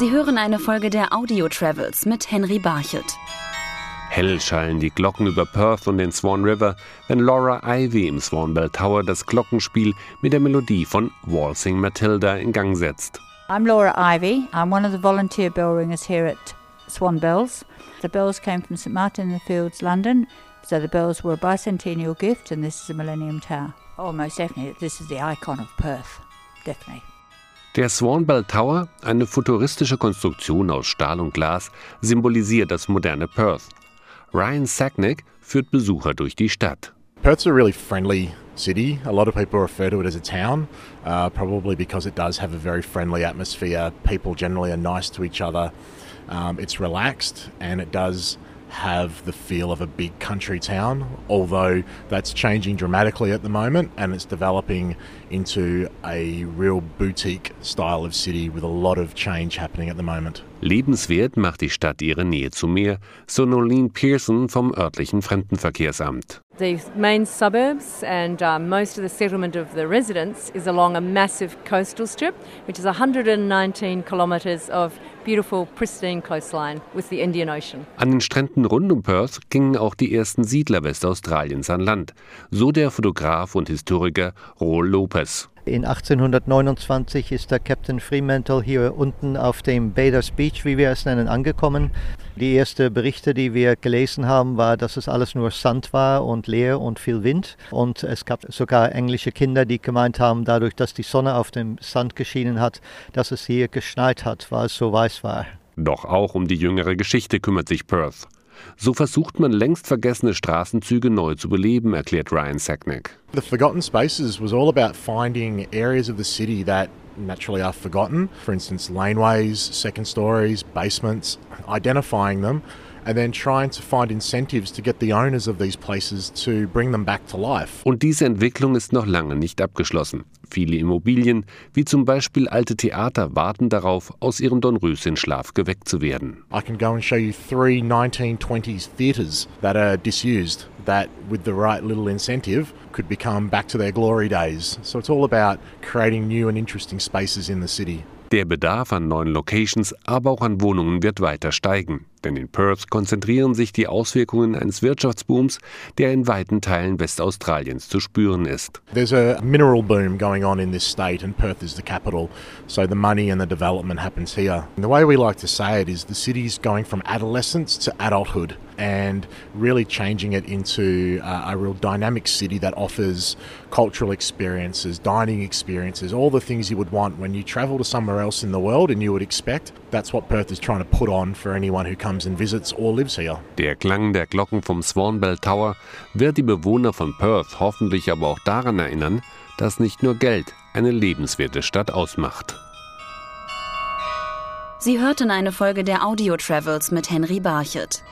Sie hören eine Folge der Audio Travels mit Henry Barchet. Hell schallen die Glocken über Perth und den Swan River, wenn Laura Ivy im Swan Bell Tower das Glockenspiel mit der Melodie von Waltzing Matilda in Gang setzt. I'm Laura Ivy. I'm one of the volunteer bell ringers here at Swan Bells. The bells came from St Martin in the Fields, London. So the bells were a bicentennial gift, and this is a Millennium Tower. Oh, most definitely, this is the icon of Perth. Definitely. Der Swanbell Tower, eine futuristische Konstruktion aus Stahl und Glas, symbolisiert das moderne Perth. Ryan Sacknick führt Besucher durch die Stadt. Perth's a really friendly city. A lot of people refer to it as a town, uh, probably because it does have a very friendly atmosphere. People generally are nice to each other. Um, it's relaxed and it does have the feel of a big country town, although that's changing dramatically at the moment and it's developing into a real boutique style of city with a lot of change happening at the moment. Lebenswert macht die Stadt ihre Nähe zum Meer, so Nolene Pearson vom örtlichen Fremdenverkehrsamt. The main suburbs and um, most of the settlement of the residents is along a massive coastal strip, which is 119 kilometres of beautiful, pristine coastline with the Indian Ocean. An den Stränden rund um Perth gingen auch die ersten Siedler Westaustraliens an Land, so der Fotograf und Historiker Roel Lopez. In 1829 ist der Captain Fremantle hier unten auf dem Baders Beach, wie wir es nennen, angekommen. Die ersten Berichte, die wir gelesen haben, war, dass es alles nur Sand war und leer und viel Wind. Und es gab sogar englische Kinder, die gemeint haben, dadurch, dass die Sonne auf dem Sand geschienen hat, dass es hier geschneit hat, weil es so weiß war. Doch auch um die jüngere Geschichte kümmert sich Perth. So versucht man längst vergessene Straßenzüge neu zu beleben, erklärt Ryan Sacknick. The Forgotten Spaces was all about finding areas of the city that naturally are forgotten. For instance, laneways, second stories, basements, identifying them Und diese Entwicklung ist noch lange nicht abgeschlossen. Viele Immobilien, wie zum Beispiel alte Theater, warten darauf, aus ihrem Dornröschen-Schlaf geweckt zu werden. I can go and show you three 1920s theatres that are disused that with the right little incentive could become back to their glory days. So it's all about creating new and interesting spaces in the city. Der Bedarf an neuen Locations, aber auch an Wohnungen wird weiter steigen. Denn in Perth konzentrieren sich die Auswirkungen eines Wirtschaftsbooms, der in weiten Teilen Westaustraliens zu spüren ist. There's a mineral boom going on in this state and Perth is the capital, so the money and the development happens here. And the way we like to say it is the city's going from adolescence to adulthood and really changing it into a, a real dynamic city that offers cultural experiences, dining experiences, all the things you would want when you travel to somewhere else in the world and you would expect. That's what Perth is trying to put on for anyone who comes and visits or lives here. Der Klang der Glocken vom Swanbell Tower wird die Bewohner von Perth hoffentlich aber auch daran erinnern, dass nicht nur Geld eine lebenswerte Stadt ausmacht. Sie hörten eine Folge der Audio Travels mit Henry Barchet.